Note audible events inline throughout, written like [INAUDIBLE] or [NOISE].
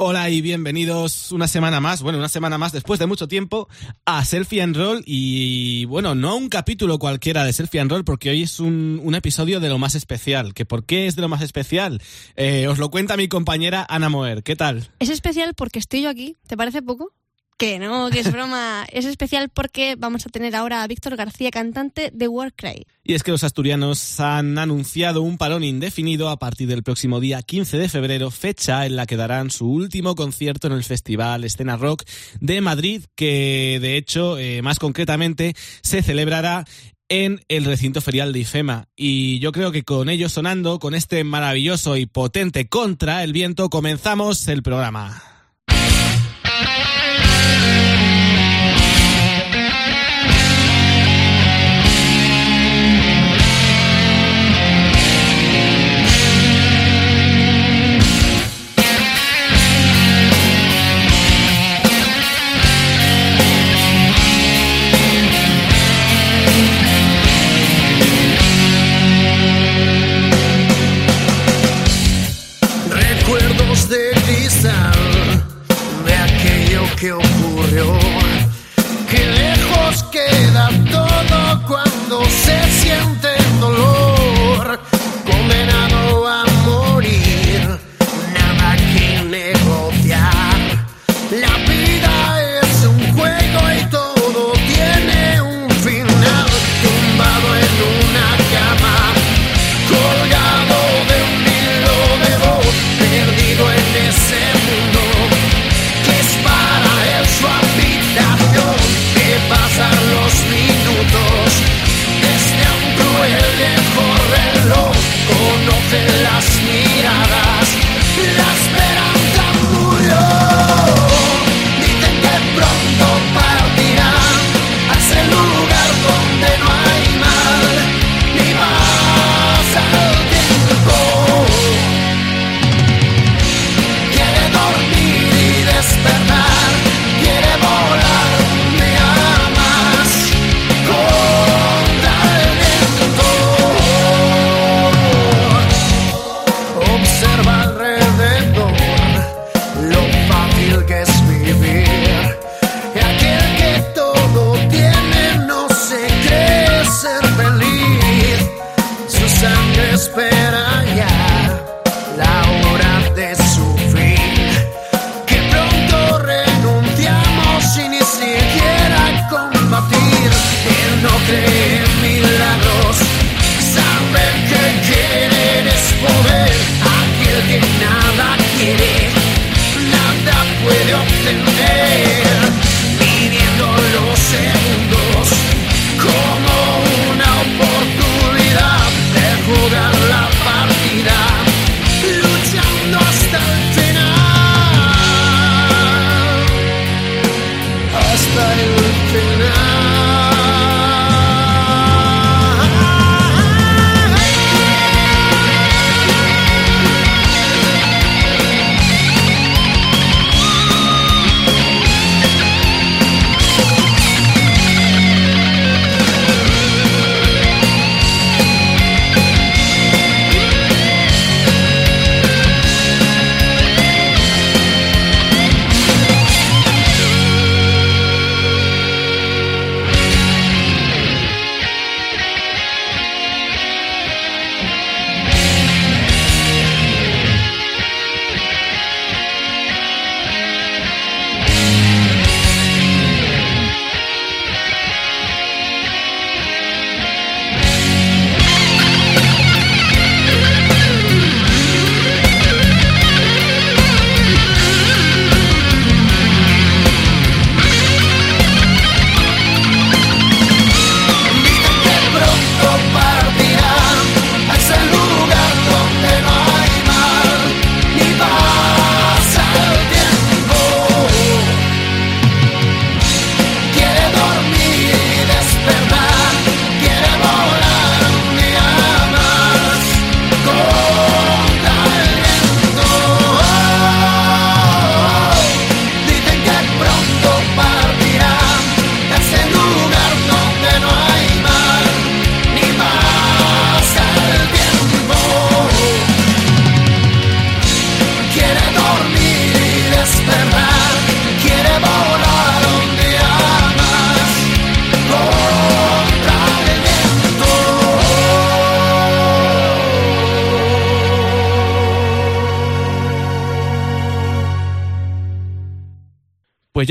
Hola y bienvenidos una semana más, bueno, una semana más después de mucho tiempo a Selfie and Roll y bueno, no un capítulo cualquiera de Selfie and Roll porque hoy es un, un episodio de lo más especial. ¿Que ¿Por qué es de lo más especial? Eh, os lo cuenta mi compañera Ana Moer. ¿Qué tal? Es especial porque estoy yo aquí, ¿te parece poco? Que no, que es broma. [LAUGHS] es especial porque vamos a tener ahora a Víctor García, cantante de Warcry. Y es que los asturianos han anunciado un parón indefinido a partir del próximo día 15 de febrero, fecha en la que darán su último concierto en el Festival Escena Rock de Madrid, que de hecho, eh, más concretamente, se celebrará en el recinto ferial de IFEMA. Y yo creo que con ello sonando, con este maravilloso y potente contra el viento, comenzamos el programa. Recuerdos que ocurrió.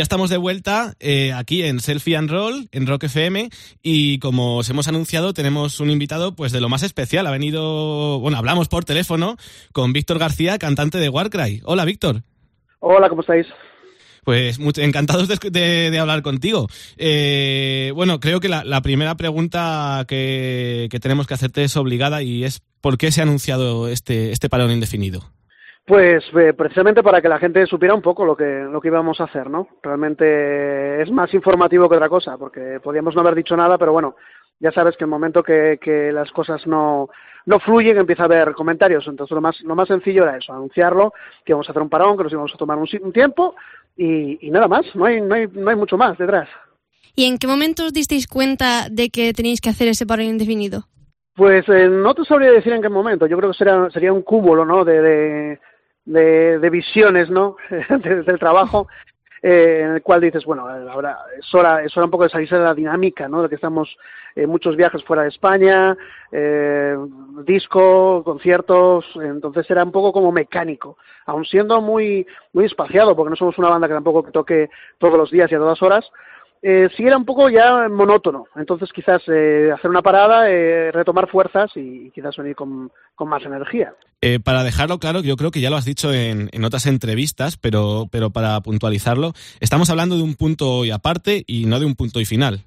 Estamos de vuelta eh, aquí en Selfie and Roll, en Rock FM, y como os hemos anunciado, tenemos un invitado pues de lo más especial. Ha venido, bueno, hablamos por teléfono con Víctor García, cantante de Warcry. Hola, Víctor. Hola, ¿cómo estáis? Pues muy, encantados de, hablar contigo. Eh, bueno, creo que la, primera pregunta que, tenemos que hacerte es obligada y es ¿por qué se ha anunciado este, este parón indefinido? Pues eh, precisamente para que la gente supiera un poco lo que, lo que íbamos a hacer, ¿no? Realmente es más informativo que otra cosa, porque podíamos no haber dicho nada, pero bueno, ya sabes que el momento que, que las cosas no, no fluyen empieza a haber comentarios. Entonces lo más, lo más sencillo era eso, anunciarlo, que íbamos a hacer un parón, que nos íbamos a tomar un, un tiempo y, y, nada más, no hay, no, hay, no hay mucho más detrás. ¿Y en qué momento os disteis cuenta de que tenéis que hacer ese parón indefinido? Pues eh, no te sabría decir en qué momento. Yo creo que sería, sería un cúmulo, ¿no? de, de, de visiones, ¿no? [LAUGHS] del trabajo, eh, en el cual dices, bueno, ahora es hora, es hora un poco de salirse de la dinámica, ¿no? De que estamos en muchos viajes fuera de España, eh, disco, conciertos, entonces era un poco como mecánico, aun siendo muy, muy espaciado, porque no somos una banda que tampoco toque todos los días y a todas horas, eh, sí era un poco ya monótono. Entonces quizás eh, hacer una parada, eh, retomar fuerzas y, quizás venir con, más energía. Eh, para dejarlo claro, yo creo que ya lo has dicho en, en, otras entrevistas, pero, pero para puntualizarlo, estamos hablando de un punto y aparte y no de un punto y final.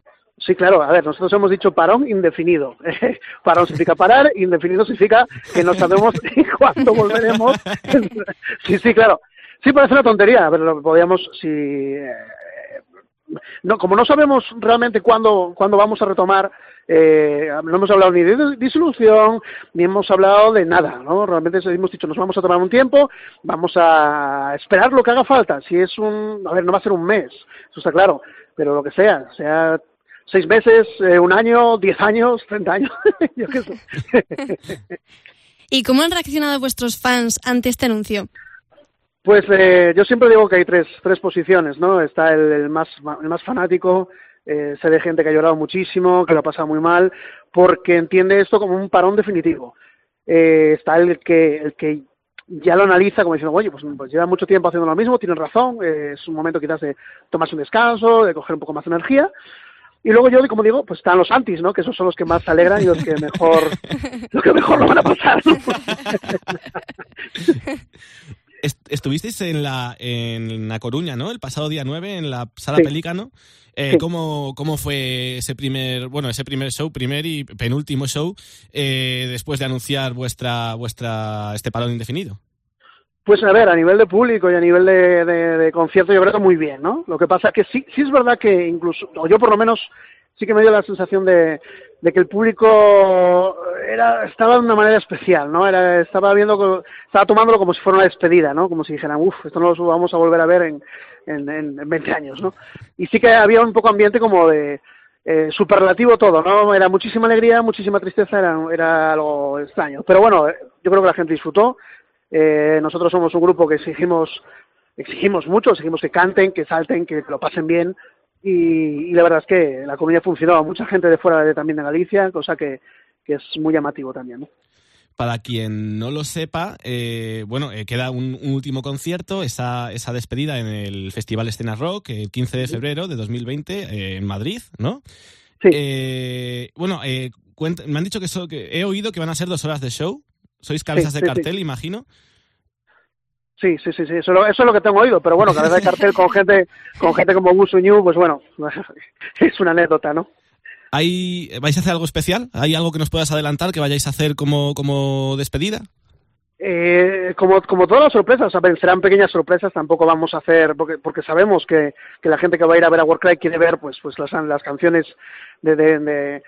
Sí, claro. A ver, nosotros hemos dicho parón indefinido. [LAUGHS] parón significa parar, indefinido significa que no sabemos [LAUGHS] cuándo volveremos. [LAUGHS] sí, sí, claro. Sí, parece una tontería, pero podríamos, si no, como no sabemos realmente cuándo, cuándo vamos a retomar, eh, no hemos hablado ni de disolución, ni hemos hablado de nada, ¿no? Realmente hemos dicho, nos vamos a tomar un tiempo, vamos a esperar lo que haga falta. Si es un, a ver, no va a ser un mes, eso está claro, pero lo que sea, sea seis meses, eh, un año, diez años, treinta años, [LAUGHS] yo qué sé. [LAUGHS] ¿Y cómo han reaccionado vuestros fans ante este anuncio? Pues eh, yo siempre digo que hay tres, tres posiciones, ¿no? Está el, más, el más fanático, eh, sé de gente que ha llorado muchísimo, que lo ha pasado muy mal, porque entiende esto como un parón definitivo. Eh, está el que, el que ya lo analiza como diciendo, oye, pues, pues lleva mucho tiempo haciendo lo mismo, tiene razón, eh, es un momento quizás de tomarse un descanso, de coger un poco más de energía. Y luego yo, como digo, pues están los antis, ¿no? Que esos son los que más se alegran y los que mejor, [LAUGHS] los que mejor lo van a pasar. [LAUGHS] estuvisteis en la, en La Coruña, ¿no? El pasado día 9 en la Sala Pelícano. Eh, ¿cómo, ¿Cómo fue ese primer, bueno, ese primer show, primer y penúltimo show, eh, después de anunciar vuestra, vuestra, este parón indefinido? Pues a ver, a nivel de público y a nivel de, de, concierto yo creo que muy bien, ¿no? Lo que pasa es que sí, sí es verdad que incluso, o yo por lo menos sí que me dio la sensación de, de que el público era estaba de una manera especial, ¿no? Era, estaba viendo, estaba tomándolo como si fuera una despedida, ¿no? Como si dijeran, uff, esto no lo vamos a volver a ver en, en, en 20 años, ¿no? Y sí que había un poco ambiente como de eh, superlativo todo, ¿no? Era muchísima alegría, muchísima tristeza, era, era algo extraño. Pero bueno, yo creo que la gente disfrutó. Eh, nosotros somos un grupo que exigimos exigimos mucho, exigimos que canten, que salten, que lo pasen bien y, la verdad es que la comunidad funcionó. Mucha gente de fuera de, también de Galicia, cosa que, que es muy llamativo también. Para quien no lo sepa, eh, bueno, eh, queda un, último concierto, esa, esa despedida en el Festival Escena Rock, el 15 de febrero de 2020 eh, en Madrid, ¿no? Sí. bueno, me han dicho que, que, he oído que van a ser dos horas de show. Sois cabezas de cartel, imagino. Sí, sí, sí, sí, eso, eso, es lo que tengo oído, pero bueno, cada vez hay cartel con gente, con gente como Busu New, pues bueno, [LAUGHS] es una anécdota, ¿no? ¿Hay, ¿Vais a hacer algo especial? ¿Hay algo que nos puedas adelantar que vayáis a hacer como, como despedida? Eh, como, como todas las sorpresas, ver, serán pequeñas sorpresas, tampoco vamos a hacer, porque, porque sabemos que, que la gente que va a ir a ver a Warcry quiere ver pues, pues las, las canciones de, de de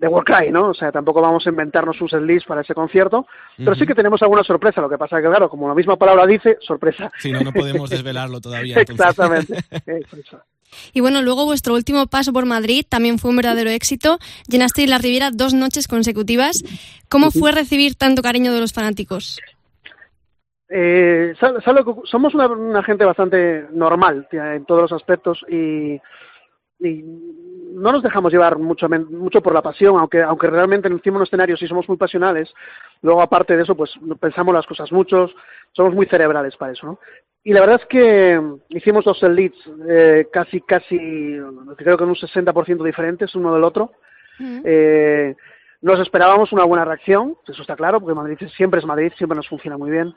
Warcry, ¿no? O sea, tampoco vamos a inventarnos un setlist para ese concierto, pero sí que tenemos alguna sorpresa. Lo que pasa es que, claro, como la misma palabra dice, sorpresa. Sí, no, no podemos [LAUGHS] desvelarlo todavía. Exactamente. [LAUGHS] y bueno, luego vuestro último paso por Madrid también fue un verdadero éxito. Llenasteis la Riviera dos noches consecutivas. ¿Cómo fue recibir tanto cariño de los fanáticos? Eh, somos una, gente bastante normal en todos los aspectos y, y no nos dejamos llevar mucho, mucho por la pasión, aunque, aunque realmente encima de un escenario sí somos muy pasionales, luego aparte de eso, pues pensamos las cosas muchos, somos muy cerebrales para eso, ¿no? Y la verdad es que hicimos dos leads eh, casi, casi, creo que en un 60% diferentes uno del otro. eh, nos esperábamos una buena reacción, eso está claro, porque Madrid siempre es Madrid, siempre nos funciona muy bien.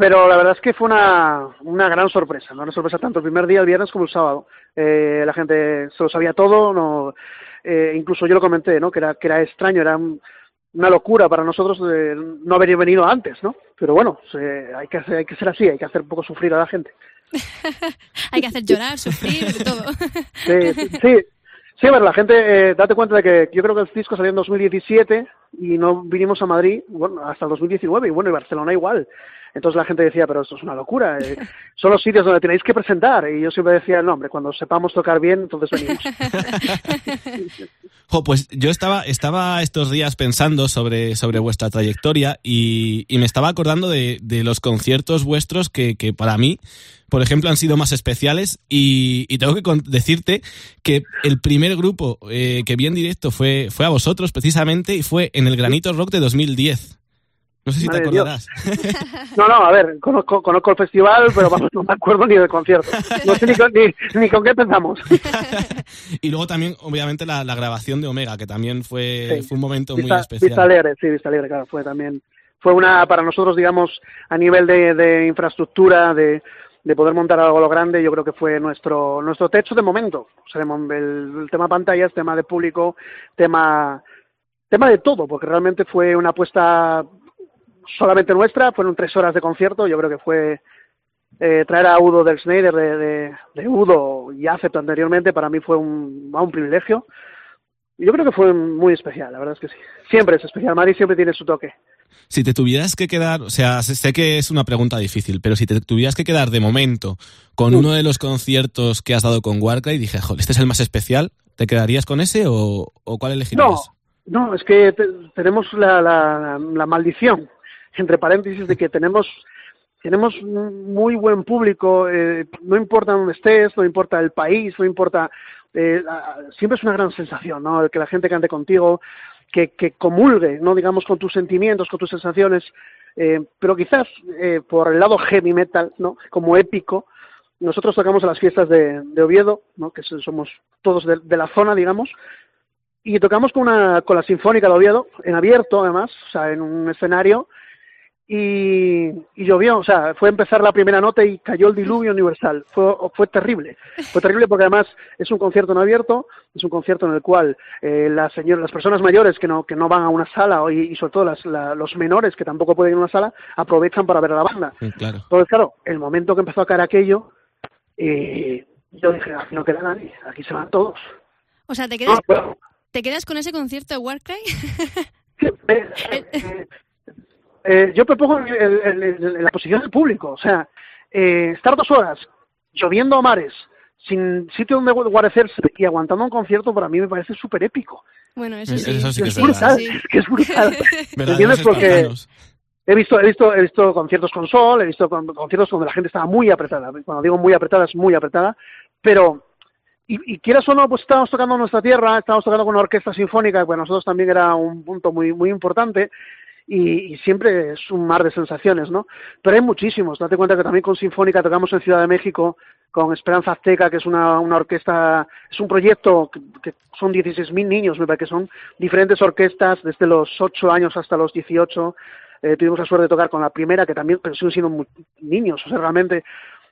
Pero la verdad es que fue una, una gran sorpresa, ¿no? una sorpresa tanto el primer día, el viernes, como el sábado. Eh, la gente se lo sabía todo, no, eh, incluso yo lo comenté, ¿no? que, era, que era extraño, era una locura para nosotros de no haber venido antes, ¿no? Pero bueno, se, hay, que hacer, hay que ser así, hay que hacer un poco sufrir a la gente. [LAUGHS] hay que hacer llorar, sufrir, todo. sí, sí, sí. Sí, a ver, la gente, eh, date cuenta de que yo creo que el disco salió en 2017 y no vinimos a Madrid bueno, hasta el 2019 y bueno, y Barcelona igual. Entonces la gente decía, pero esto es una locura, eh, [LAUGHS] son los sitios donde tenéis que presentar. Y yo siempre decía, no, hombre, cuando sepamos tocar bien, entonces venimos. [LAUGHS] jo, pues yo estaba, estaba estos días pensando sobre, sobre vuestra trayectoria y, y me estaba acordando de, de los conciertos vuestros que, que para mí por ejemplo, han sido más especiales y, y tengo que decirte que el primer grupo eh, que vi en directo fue, fue a vosotros precisamente y fue en el Granito Rock de 2010. No sé si Madre te acordarás. No, no, a ver, conozco, conozco el festival, pero vamos, no me acuerdo ni del concierto. No sé ni con, ni, ni con qué pensamos. [LAUGHS] y luego también, obviamente, la, la, grabación de Omega, que también fue, sí. fue un momento Vista, muy especial. Vista Alegre, sí, Vista Alegre, claro, fue también. Fue una, para nosotros, digamos, a nivel de, de infraestructura, de, de poder montar algo a lo grande, yo creo que fue nuestro nuestro techo de momento. O sea, el, el tema pantallas, tema de público, tema tema de todo, porque realmente fue una apuesta solamente nuestra, fueron tres horas de concierto, yo creo que fue eh, traer a Udo del Schneider de, de, de Udo y acepto anteriormente, para mí fue un, un privilegio. Yo creo que fue muy especial, la verdad es que sí. Siempre es especial, Madrid siempre tiene su toque. Si te tuvieras que quedar, o sea, sé que es una pregunta difícil, pero si te tuvieras que quedar de momento con uno de los conciertos que has dado con Warcry, dije, joder, este es el más especial, ¿te quedarías con ese o, o cuál elegirías? No, no, es que te, tenemos la, la, la maldición, entre paréntesis, de que tenemos tenemos muy buen público, eh, no importa dónde estés, no importa el país, no importa, eh, siempre es una gran sensación, ¿no? El que la gente cante contigo, que, que comulgue, no digamos con tus sentimientos, con tus sensaciones, eh, pero quizás eh, por el lado heavy metal, ¿no? Como épico, nosotros tocamos a las fiestas de, Oviedo, ¿no? Que somos todos de, de la zona, digamos, y tocamos con una con la Sinfónica de Oviedo, en abierto además, o sea, en un escenario, y, y, llovió, o sea, fue empezar la primera nota y cayó el diluvio universal. Fue, fue terrible. Fue terrible porque además es un concierto no abierto, es un concierto en el cual eh, las, señor, las personas mayores que no, que no van a una sala y, y sobre todo las, la, los menores que tampoco pueden ir a una sala aprovechan para ver a la banda. Sí, claro. Entonces, claro, el momento que empezó a caer aquello, eh, yo dije, aquí no queda nadie, aquí se van todos. O sea, ¿te quedas, no, pero... ¿te quedas con ese concierto de Warcry? eh, [LAUGHS] eh, yo me pongo en, en, en, la posición del público, o sea, eh, estar dos horas lloviendo a mares, sin sitio donde guarecerse y aguantando un concierto para mí me parece súper épico. Bueno, eso sí. Eso sí que es, es brutal, sí. es [LAUGHS] que es brutal. [LAUGHS] ¿Entiendes? Porque he visto, he visto, he visto conciertos con sol, he visto conciertos donde la gente estaba muy apretada. Cuando digo muy apretada es muy apretada, pero y, y, quieras o no, pues estábamos tocando nuestra tierra, estábamos tocando con una orquesta sinfónica, que para nosotros también era un punto muy, muy importante, y, y, siempre es un mar de sensaciones, ¿no? Pero hay muchísimos. Date cuenta que también con Sinfónica tocamos en Ciudad de México con Esperanza Azteca, que es una, una orquesta, es un proyecto que, que son 16.000 niños, me parece que son diferentes orquestas desde los 8 años hasta los 18. Eh, tuvimos la suerte de tocar con la primera, que también pero siguen siendo muy, niños, o sea, realmente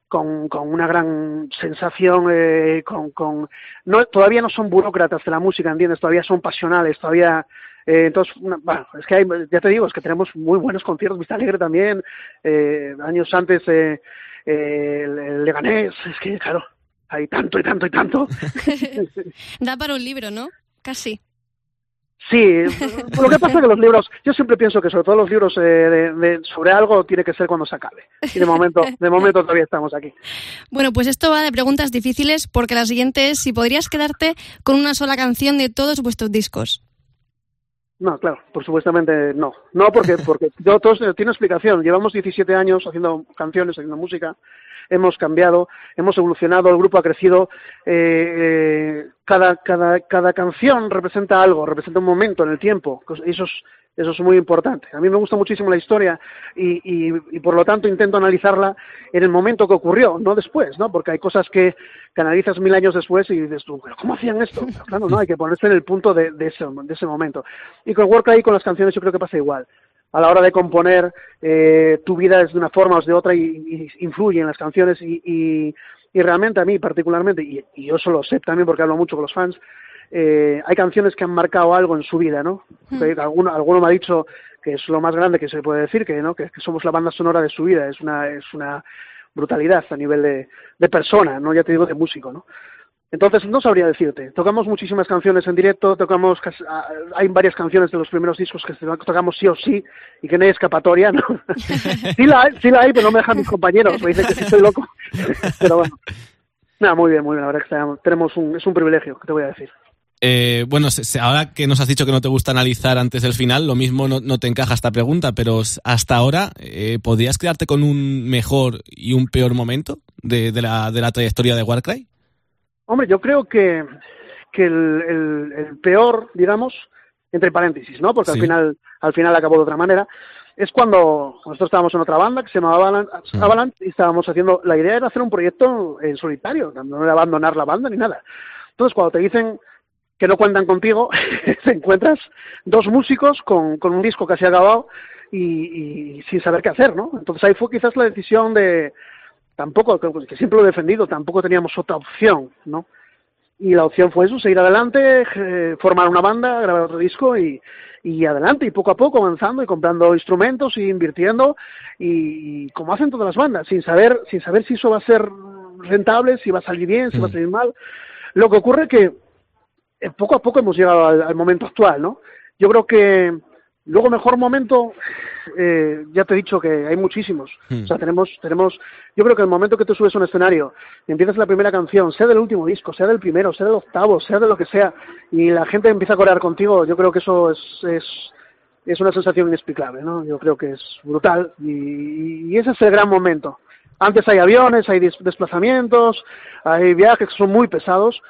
con, con una gran sensación, eh, con, con no, todavía no son burócratas de la música, ¿entiendes? Todavía son pasionales, todavía eh, entonces, bueno, es que hay, ya te digo, es que tenemos muy buenos conciertos, Vista Alegre también, eh, años antes eh, eh, el, Leganés, es que claro, hay tanto y tanto y tanto. [LAUGHS] [LAUGHS] da para un libro, ¿no? Casi. Sí, [LAUGHS] lo que pasa es que los libros, yo siempre pienso que sobre todo los libros eh, de, de, sobre algo tiene que ser cuando se acabe. Y de momento, de momento todavía estamos aquí. Bueno, pues esto va de preguntas difíciles porque la siguiente es si podrías quedarte con una sola canción de todos vuestros discos. No, claro, por supuestamente no. No, porque, porque [LAUGHS] yo, todo tiene explicación. Llevamos 17 años haciendo canciones, haciendo música, hemos cambiado, hemos evolucionado, el grupo ha crecido. Eh, eh, cada, cada, cada canción representa algo, representa un momento en el tiempo. Eso es, eso es muy importante. A mí me gusta muchísimo la historia y, y, por lo tanto intento analizarla en el momento que ocurrió, no después, ¿no? Porque hay cosas que, que analizas mil años después y dices tú, ¿pero cómo hacían esto? claro, no, hay que ponerse en el punto de, de, ese, de ese momento. Y con Work con las canciones yo creo que pasa igual. A la hora de componer, eh, tu vida es de una forma o de otra y, y influye en las canciones y, y, y realmente a mí particularmente, y, y yo eso lo sé también porque hablo mucho con los fans, eh, hay canciones que han marcado algo en su vida, ¿no? Hmm. Alguno, alguno me ha dicho que es lo más grande que se puede decir, que, ¿no? que, somos la banda sonora de su vida, es una, es una brutalidad a nivel de, de persona, no ya te digo de músico, ¿no? Entonces, no sabría decirte. Tocamos muchísimas canciones en directo, tocamos, hay varias canciones de los primeros discos que tocamos sí o sí y que no hay escapatoria, ¿no? [LAUGHS] sí, la hay, sí la hay, pero no me dejan mis compañeros, me dicen que sí estoy loco. [LAUGHS] pero bueno. Nada, muy bien, muy bien, la verdad que tenemos un, es un privilegio, que te voy a decir. Eh, bueno, ahora que nos has dicho que no te gusta analizar antes del final, lo mismo no, te encaja esta pregunta, pero hasta ahora, eh, ¿podrías quedarte con un mejor y un peor momento de, la, de la trayectoria de Warcry? Hombre, yo creo que, que el, peor, digamos, entre paréntesis, ¿no? Porque al final al final acabó de otra manera, es cuando nosotros estábamos en otra banda que se llamaba Avalanche, y estábamos haciendo, la idea era hacer un proyecto en solitario, no era abandonar la banda ni nada. Entonces, cuando te dicen que no cuentan contigo, [LAUGHS] te encuentras dos músicos con, con un disco casi acabado y, y, sin saber qué hacer, ¿no? Entonces ahí fue quizás la decisión de, tampoco, que siempre lo he defendido, tampoco teníamos otra opción, ¿no? Y la opción fue eso, seguir adelante, eh, formar una banda, grabar otro disco y, y adelante, y poco a poco avanzando y comprando instrumentos y invirtiendo, y, y, como hacen todas las bandas, sin saber, sin saber si eso va a ser rentable, si va a salir bien, si va a mm. salir mal. Lo que ocurre es que poco a poco hemos llegado al, momento actual, ¿no? Yo creo que luego mejor momento, eh, ya te he dicho que hay muchísimos. Hmm. O sea, tenemos, tenemos, yo creo que el momento que tú subes a un escenario y empiezas la primera canción, sea del último disco, sea del primero, sea del octavo, sea de lo que sea, y la gente empieza a corear contigo, yo creo que eso es, es, es una sensación inexplicable, ¿no? Yo creo que es brutal y, y ese es el gran momento. Antes hay aviones, hay desplazamientos, hay viajes que son muy pesados,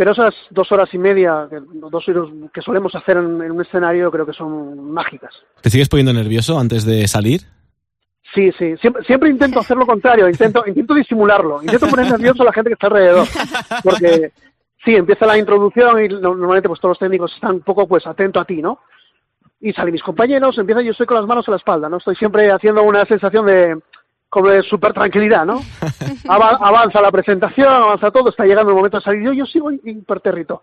pero esas dos horas y media, dos horas que solemos hacer en, un escenario, creo que son mágicas. ¿Te sigues poniendo nervioso antes de salir? Sí, sí, siempre, siempre intento hacer lo contrario, intento, [LAUGHS] intento disimularlo, intento poner nervioso a la gente que está alrededor, porque sí, empieza la introducción y normalmente pues todos los técnicos están un poco pues atento a ti, ¿no? Y salen mis compañeros, empieza yo estoy con las manos a la espalda, ¿no? Estoy siempre haciendo una sensación de, como de super tranquilidad, ¿no? [LAUGHS] avanza la presentación, avanza todo, está llegando el momento de salir. Yo, yo sigo impertérrito.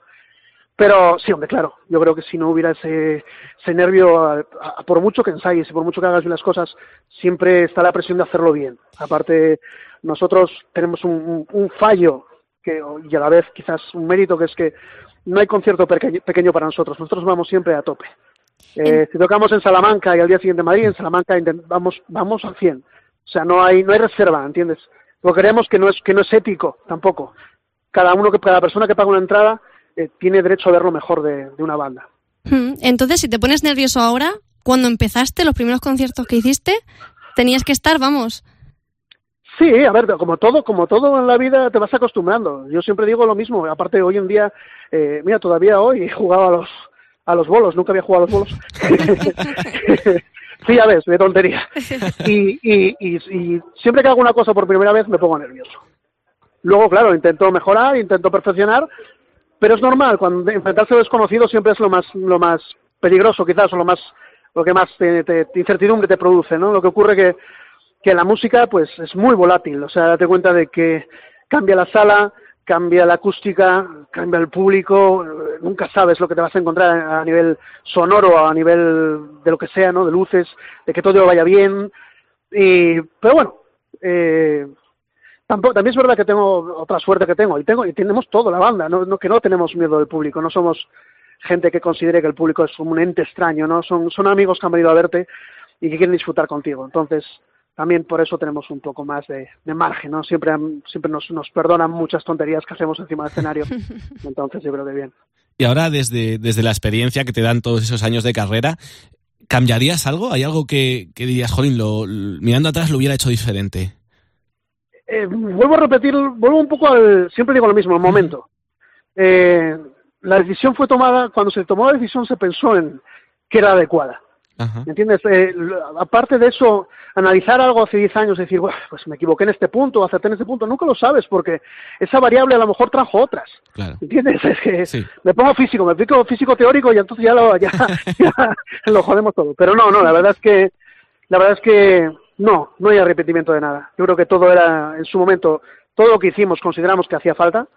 Pero sí, hombre, claro, yo creo que si no hubiera ese, ese nervio, por mucho que ensayes y por mucho que hagas bien las cosas, siempre está la presión de hacerlo bien. Aparte, nosotros tenemos un, un, fallo que, y a la vez quizás un mérito que es que no hay concierto pequeño, para nosotros. Nosotros vamos siempre a tope. Eh, si tocamos en Salamanca y al día siguiente en Madrid, en Salamanca vamos, vamos al 100 o sea, no hay, no hay reserva, ¿entiendes? Porque creemos que no es, que no es ético tampoco. Cada uno, que cada persona que paga una entrada eh, tiene derecho a ver lo mejor de, una banda. Hmm, entonces, si te pones nervioso ahora, cuando empezaste los primeros conciertos que hiciste, tenías que estar, vamos. Sí, a ver, como todo, como todo en la vida te vas acostumbrando. Yo siempre digo lo mismo. Aparte, hoy en día, eh, mira, todavía hoy he jugado a los a los bolos, nunca había jugado a los bolos. [LAUGHS] [LAUGHS] Sí, ya ves, de tontería. [LAUGHS] Y, y, y, siempre que hago una cosa por primera vez me pongo nervioso. Luego, claro, intento mejorar, intento perfeccionar, pero es normal, cuando enfrentarse a desconocido siempre es lo más, lo más peligroso quizás, o lo más, lo que más te, te, incertidumbre te produce, ¿no? Lo que ocurre que, que la música, pues, es muy volátil, o sea, date cuenta de que cambia la sala, cambia la acústica, cambia el público, nunca sabes lo que te vas a encontrar a nivel sonoro, a nivel de lo que sea, ¿no? De luces, de que todo vaya bien. Y, pero bueno, eh, tampoco, también es verdad que tengo otra suerte que tengo, y tengo y tenemos todo la banda, no, que no tenemos miedo del público, no somos gente que considere que el público es un ente extraño, ¿no? Son, son amigos que han venido a verte y que quieren disfrutar contigo. Entonces, también por eso tenemos un poco más de, margen, ¿no? Siempre, siempre nos, nos perdonan muchas tonterías que hacemos encima del escenario, [LAUGHS] entonces yo creo que bien. Y ahora, desde, desde la experiencia que te dan todos esos años de carrera, ¿cambiarías algo? ¿Hay algo que, que dirías, Jolín, lo, mirando atrás lo hubiera hecho diferente? Eh, vuelvo a repetir, vuelvo un poco al, siempre digo lo mismo, el momento. Eh, la decisión fue tomada, cuando se tomó la decisión se pensó en que era adecuada. ¿Me entiendes? Eh, aparte de eso, analizar algo hace 10 años y decir, pues me equivoqué en este punto, acerté en este punto, nunca lo sabes porque esa variable a lo mejor trajo otras. Claro. ¿Entiendes? Es que me pongo físico, me pico físico teórico y entonces ya lo, [LAUGHS] ya, lo jodemos todo. Pero no, no, la verdad es que, la verdad es que no, no hay arrepentimiento de nada. Yo creo que todo era, en su momento, todo lo que hicimos consideramos que hacía falta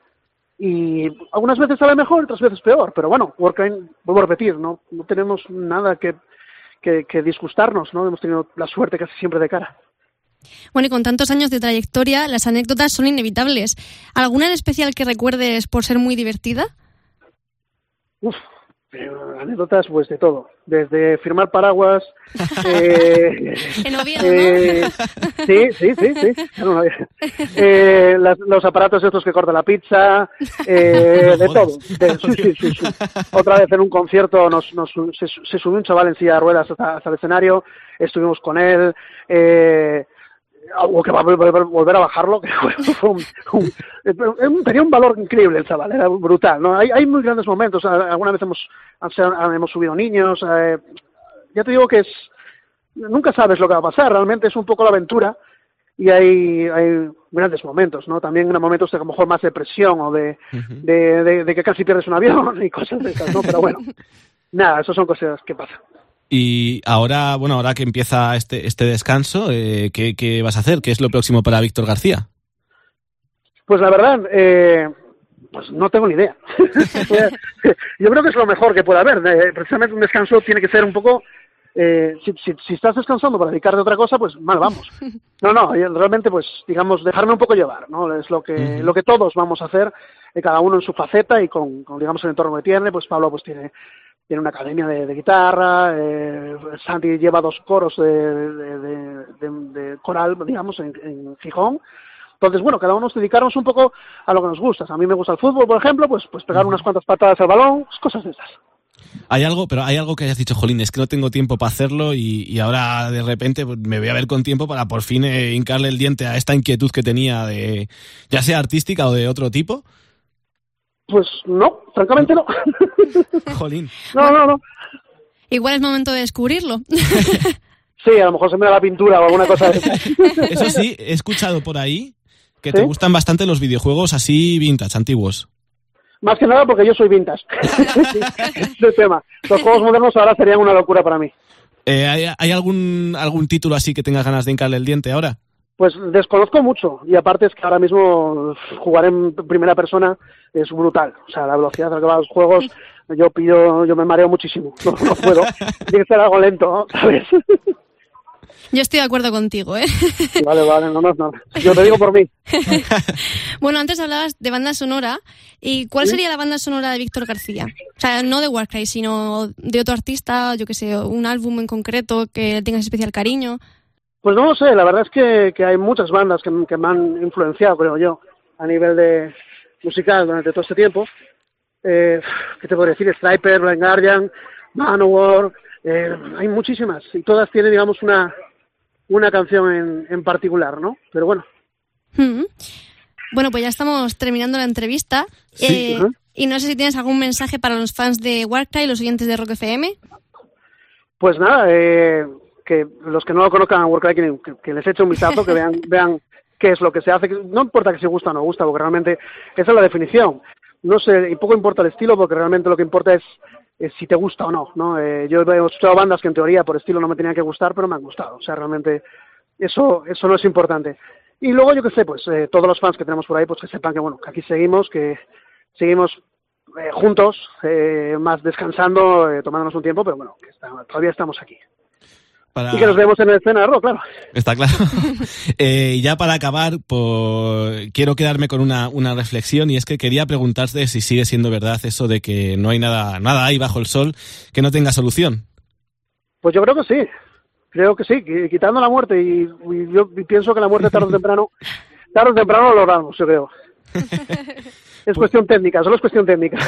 y algunas veces sale mejor, otras veces peor, pero bueno, Workline, vuelvo a repetir, no, no tenemos nada que, que, disgustarnos, ¿no? Hemos tenido la suerte casi siempre de cara. Bueno, y con tantos años de trayectoria, las anécdotas son inevitables. ¿Alguna en especial que recuerdes por ser muy divertida? Uf, anécdotas pues de todo, desde firmar paraguas. [LAUGHS] Eh, en Oviedo, eh, Sí, sí, sí, sí. Eh, los aparatos estos que cortan la pizza, eh, [LAUGHS] de todo. sí, sí, sí, Otra vez en un concierto nos, nos se, subió un chaval en silla de ruedas hasta, hasta el escenario, estuvimos con él. Eh, o que va a volver a bajarlo, que fue un, tenía un valor increíble el chaval, era brutal, ¿no? Hay, hay muy grandes momentos, alguna vez hemos, hemos subido niños, eh, ya te digo que es, nunca sabes lo que va a pasar, realmente es un poco la aventura y hay, hay grandes momentos, ¿no? También momentos de a lo mejor más de presión o de, de, de que casi pierdes un avión [LAUGHS] y cosas de esas, ¿no? Pero bueno, [LAUGHS] nada, eso son cosas que pasan. Y ahora, bueno, ahora que empieza este, este descanso, eh, ¿qué, vas a hacer? ¿Qué es lo próximo para Víctor García? Pues la verdad, eh, pues no tengo ni idea. [LAUGHS] Yo creo que es lo mejor que puede haber. Eh, precisamente un descanso tiene que ser un poco... Eh, si, si, estás descansando para dedicarte a otra cosa, pues mal vamos. [LAUGHS] No, no, realmente, pues, digamos, dejarme un poco llevar, ¿no? Es lo que, lo que todos vamos a hacer, cada uno en su faceta y con, con, digamos, el entorno que tiene. Pues Pablo, pues, tiene tiene una academia de, guitarra, eh, Santi lleva dos coros de, de coral, digamos, en, Gijón. Entonces, bueno, cada uno nos dedicamos un poco a lo que nos gusta. A mí me gusta el fútbol, por ejemplo, pues, pues pegar unas cuantas patadas al balón, cosas de esas. Hay algo, pero hay algo que hayas dicho, Jolín, es que no tengo tiempo para hacerlo y, ahora de repente pues, me voy a ver con tiempo para por fin eh, hincarle el diente a esta inquietud que tenía de, ya sea artística o de otro tipo. Pues no, francamente no. [LAUGHS] Jolín. No, no, no. Igual es momento de descubrirlo. [LAUGHS] Sí, a lo mejor se me da la pintura o alguna cosa [LAUGHS] Eso sí, he escuchado por ahí que te gustan bastante los videojuegos así vintage, antiguos. Más que nada porque yo soy vintage. es el tema. Los juegos modernos ahora serían una locura para mí. Eh, ¿hay, algún, algún título así que tengas ganas de hincarle el diente ahora? Pues desconozco mucho y aparte es que ahora mismo jugar en primera persona es brutal. O sea, la velocidad a la que van los juegos, yo pido, yo me mareo muchísimo. [LAUGHS] No, puedo. Tiene que ser algo lento, ¿sabes? [LAUGHS] Yo estoy de acuerdo contigo, ¿eh? Vale, vale, no, no, no. Yo te digo por mí. [LAUGHS] bueno, antes hablabas de banda sonora. ¿Y cuál sería la banda sonora de Víctor García? O sea, no de Warcry, sino de otro artista, yo que sé, un álbum en concreto que tengas especial cariño. Pues no lo sé, la verdad es que, que hay muchas bandas que, que, me han influenciado, creo yo, a nivel de musical durante todo este tiempo. Eh, ¿Qué te puedo decir? Striper, Blind Guardian, Manowar, eh, hay muchísimas y todas tienen, digamos, una, una canción en, en particular, ¿no? Pero bueno. Mm. Bueno, pues ya estamos terminando la entrevista. eh, Y no sé si tienes algún mensaje para los fans de Warcry y los oyentes de Rock FM. Pues nada, eh, que los que no lo conozcan a Worklife que, que, les eche un vistazo, que vean, [LAUGHS] vean qué es lo que se hace. No importa que se gusta o no gusta, porque realmente esa es la definición. No sé, y poco importa el estilo, porque realmente lo que importa es, si te gusta o no. ¿no? Eh, yo he escuchado bandas que en teoría por estilo no me tenían que gustar, pero me han gustado. O sea, realmente eso, eso no es importante. Y luego, yo qué sé, pues eh, todos los fans que tenemos por ahí, pues que sepan que, bueno, que aquí seguimos, que seguimos eh, juntos, más descansando, tomándonos un tiempo, pero bueno, que todavía estamos aquí. Y que nos vemos en el escenario, claro. Está claro. [LAUGHS] eh, ya para acabar, por... quiero quedarme con una, una reflexión y es que quería preguntarte si sigue siendo verdad eso de que no hay nada, nada ahí bajo el sol que no tenga solución. Pues yo creo que sí. Creo que sí, quitando la muerte y, yo pienso que la muerte tarde o [LAUGHS] temprano, tarde o temprano lo logramos, yo creo. [LAUGHS] Es pues- cuestión técnica, solo es cuestión técnica.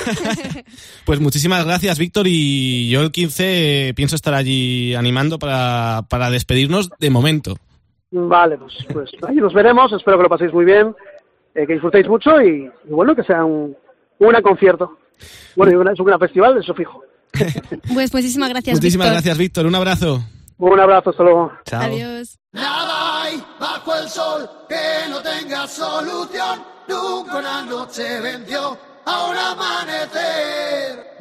[LAUGHS] pues muchísimas gracias, Víctor. Y yo el 15 eh, pienso estar allí animando para, para despedirnos de momento. Vale, pues, pues nos veremos. Espero que lo paséis muy bien, eh, que disfrutéis mucho y, y, bueno, que sea un, una concierto. Bueno, y es un gran festival, eso fijo. [LAUGHS] pues muchísimas gracias, Muchísimas gracias, Víctor. Un abrazo. Un abrazo, hasta luego. Chao. Adiós. Nada hay bajo el sol que no tenga solución nunca una noche vendió, ahora amanecer.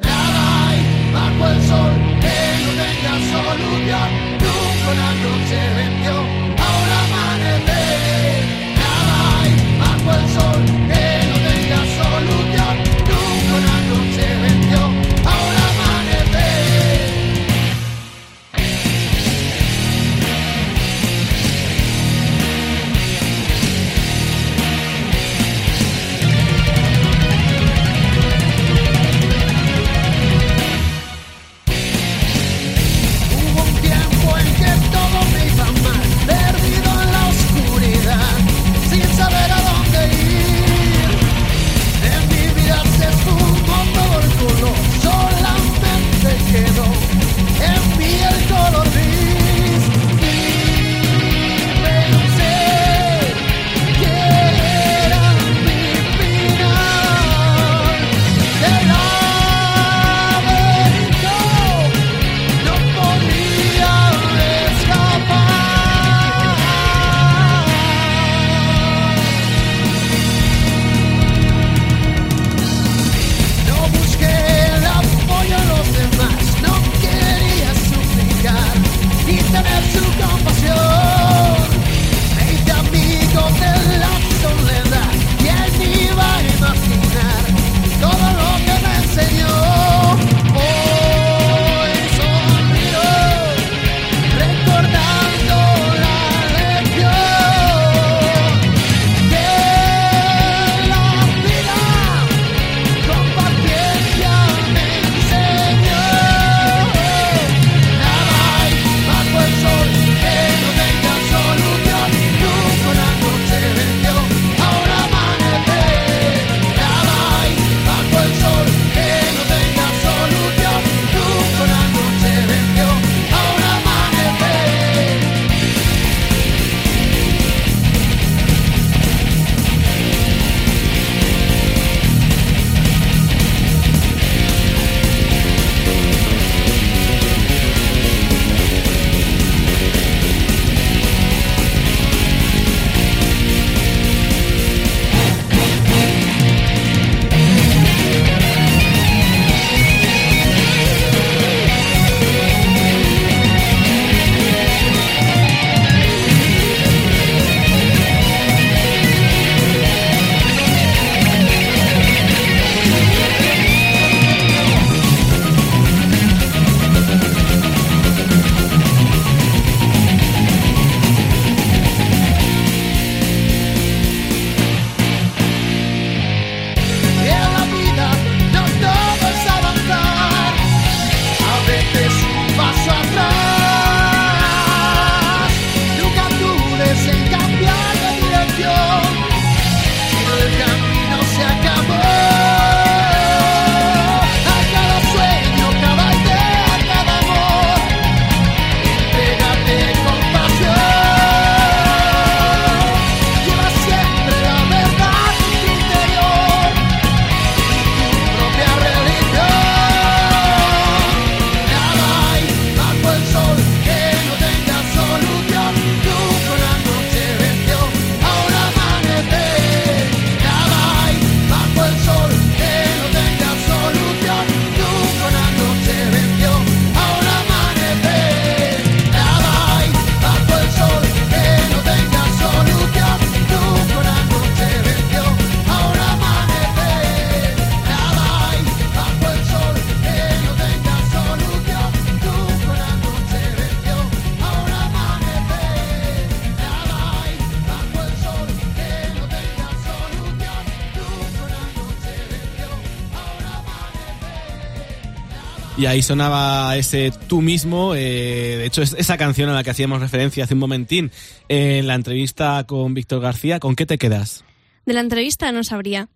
Ahí sonaba ese tú mismo. eh, de hecho, es esa canción a la que hacíamos referencia hace un momentín en la entrevista con Víctor García. ¿Con qué te quedas? De la entrevista no sabría.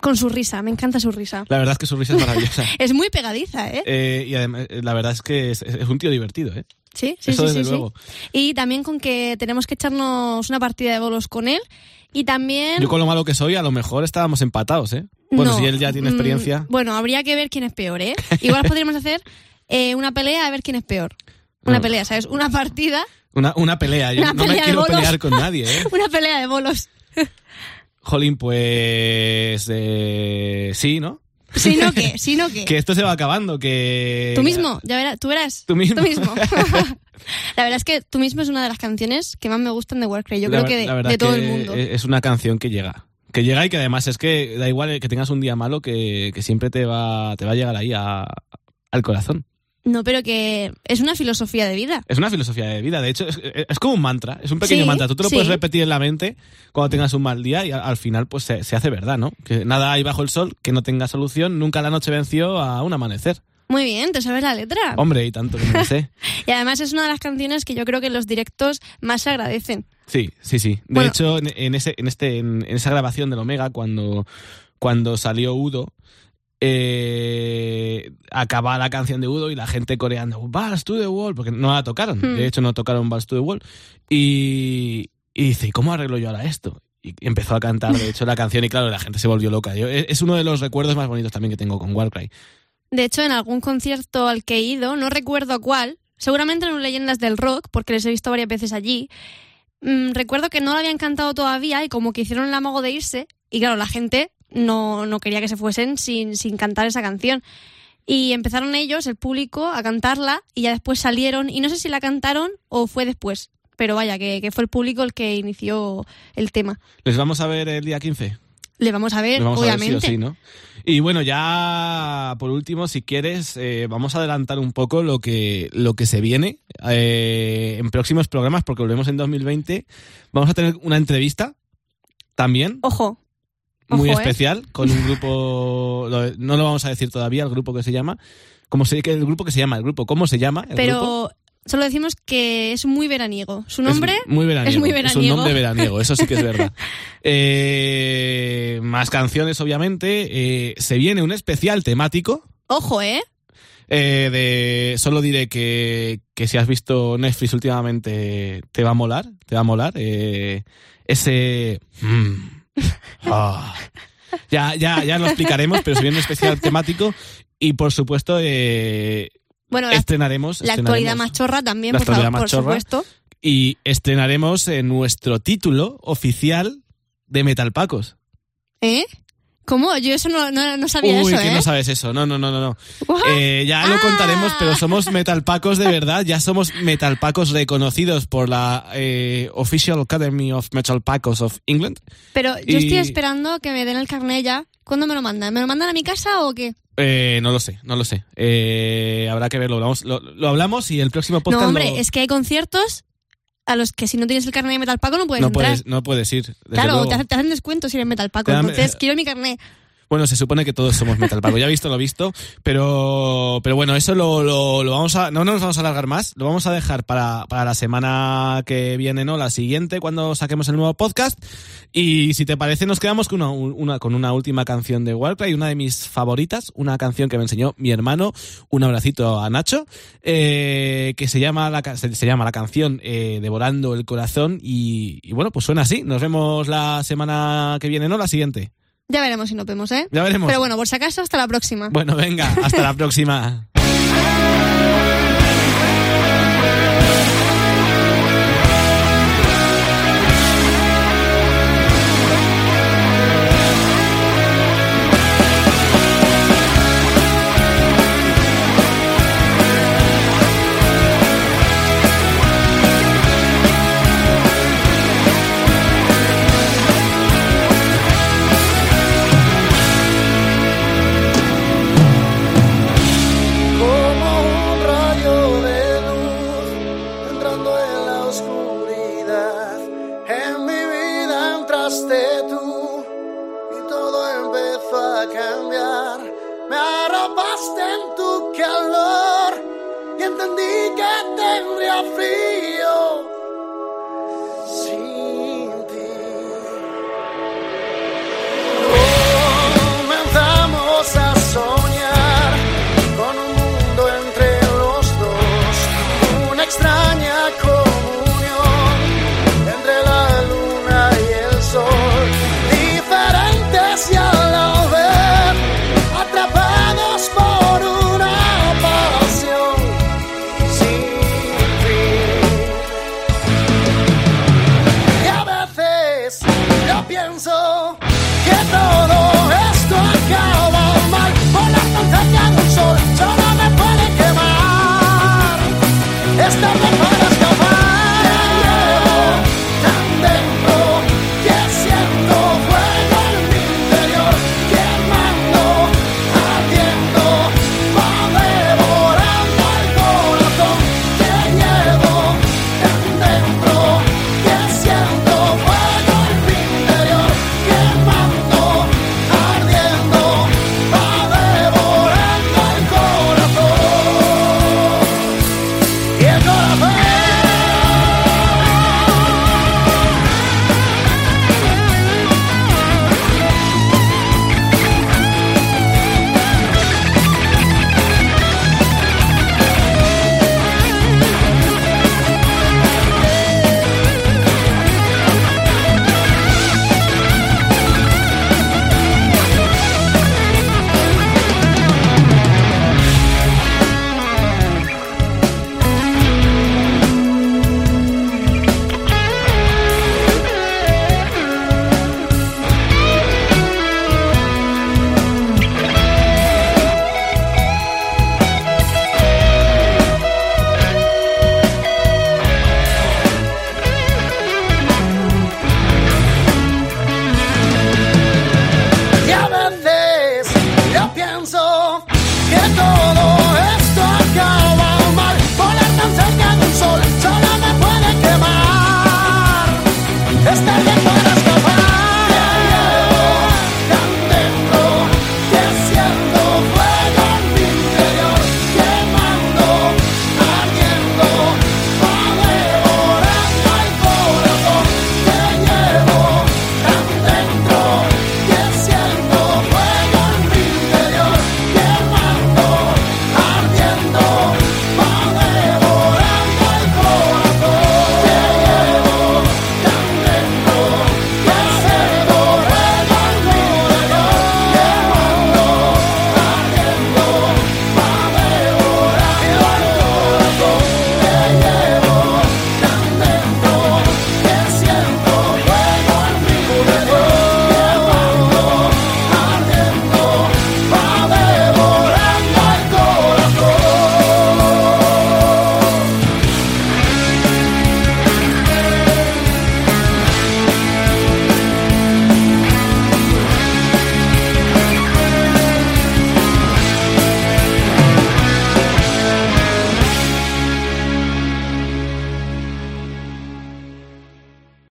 Con su risa, me encanta su risa. La verdad es que su risa es maravillosa. [LAUGHS] Es muy pegadiza, ¿eh? Eh, y además, eh, la verdad es que es, es un tío divertido, ¿eh? Sí, sí, Eso sí, desde sí, sí. luego. Y también con que tenemos que echarnos una partida de bolos con él. Y también... Yo con lo malo que soy, a lo mejor estábamos empatados, ¿eh? Bueno, No, si él ya tiene mm, experiencia. bueno, habría que ver quién es peor, ¿eh? Igual podríamos hacer eh, una pelea a ver quién es peor. Una No. pelea, ¿sabes? Una partida, Una, una pelea. Yo Una no me pelea de quiero bolos. pelear con nadie, ¿eh? [LAUGHS] una pelea de bolos. Jolín, pues. eh, sí, ¿no? Si no, ¿qué? [LAUGHS] Si no, ¿qué? Que esto se va acabando, que. Tú mismo, ya verás, tú verás. Tú mismo. [LAUGHS] la verdad es que tú mismo es una de las canciones que más me gustan de Warcraft. Yo La- creo que de, todo que el mundo. Es una canción que llega. Que llega y que además es que da igual que tengas un día malo, que, que siempre te va, te va a llegar ahí a- al corazón. No, pero que es una filosofía de vida. Es una filosofía de vida, de hecho, es, es como un mantra, es un pequeño Sí, mantra. Tú te lo sí. puedes repetir en la mente cuando tengas un mal día y al, al final pues se, se hace verdad, ¿no? Que nada hay bajo el sol que no tenga solución, nunca la noche venció a un amanecer. Muy bien, te sabes la letra. Hombre, y tanto que me sé. [LAUGHS] Y además es una de las canciones que yo creo que en los directos más se agradecen. Sí, sí, sí. De Bueno. hecho, en, en ese, en, este, en, en esa grabación del Omega, cuando, cuando salió Udo, eh, acaba la canción de Udo y la gente coreando Balls to the Wall, porque no la tocaron. Hmm. De hecho, no tocaron Balls to the Wall. Y, y dice, ¿y cómo arreglo yo ahora esto? Y empezó a cantar, de hecho, la canción y claro, la gente se volvió loca. Yo- es es uno de los recuerdos más bonitos también que tengo con Warcry. De hecho, en algún concierto al que he ido, no recuerdo cuál, seguramente en un Leyendas del Rock, porque les he visto varias veces allí, mm, recuerdo que no lo habían cantado todavía y como que hicieron el amago de irse, y claro, la gente no, no quería que se fuesen sin, sin cantar esa canción. Y empezaron ellos, el público, a cantarla y ya después salieron, y no sé si la cantaron o fue después, pero vaya, que, que fue el público el que inició el tema. ¿Les vamos a ver el día 15? Le vamos a ver, vamos a ver obviamente. sí o sí, ¿no? Y bueno, ya por último, si quieres, eh, vamos a adelantar un poco lo que, lo que se viene eh, en próximos programas, porque volvemos en 2020. Vamos a tener una entrevista también, Ojo, muy ojo, ¿eh? especial, con un grupo, [LAUGHS] no lo vamos a decir todavía, el grupo que se llama. ¿Cómo se, el grupo que se llama? ¿El grupo? ¿Cómo se llama? El grupo? Solo decimos que es muy veraniego. Su nombre Es muy veraniego. es muy Es un nombre veraniego, eso sí que es verdad. [LAUGHS] Eh, más canciones, obviamente. Eh, se viene un especial temático. Ojo, ¿eh? eh, de Solo diré que, que si has visto Netflix últimamente te va a molar. Te va a molar. eh, ese. mm, [LAUGHS] ah. Ya, ya, ya lo explicaremos, pero se viene un especial temático. Y por supuesto, eh, Bueno, la, estrenaremos. la actualidad machorra también, por, favor, por supuesto. y estrenaremos eh, nuestro título oficial de Metal Pacos. ¿Eh? ¿Cómo? Yo eso no, no, no sabía Uy, eso, que ¿eh? no sabes eso. No, no, no, no. Eh, ya lo Ah. contaremos, pero somos Metal Pacos de verdad. Ya somos Metal Pacos reconocidos por la eh, Official Academy of Metal Pacos of England. Pero yo y- estoy esperando que me den el carnet ya. ¿Cuándo me lo mandan? ¿Me lo mandan a mi casa o qué? Eh, no lo sé, no lo sé. Eh, habrá que verlo. Lo, hablamos- lo, lo hablamos y el próximo podcast no, hombre, lo- es que hay conciertos a los que si no tienes el carnet de Metal Paco no puedes no, entrar. puedes, no puedes ir. claro, luego. te, hacen- te hacen descuento si eres Metal Paco. Entonces, eh, quiero mi carnet. Bueno, se supone que todos somos Metal Paco. Ya visto lo visto, pero, pero bueno, eso lo, lo, lo vamos a, no nos vamos a alargar más. Lo vamos a dejar para, para la semana que viene, ¿no? La siguiente, cuando saquemos el nuevo podcast. Y si te parece, nos quedamos con una, una, con una última canción de Warcry, una de mis favoritas, una canción que me enseñó mi hermano. Un abracito a Nacho, eh, que se llama la, se, se llama la canción eh, Devorando el Corazón. Y, y bueno, pues suena así. Nos vemos la semana que viene, ¿no? La siguiente. Ya veremos si nos vemos, ¿eh? Ya veremos. Pero bueno, por si acaso, hasta la próxima. Bueno, venga, hasta la próxima. [LAUGHS] entendí que tendría frío.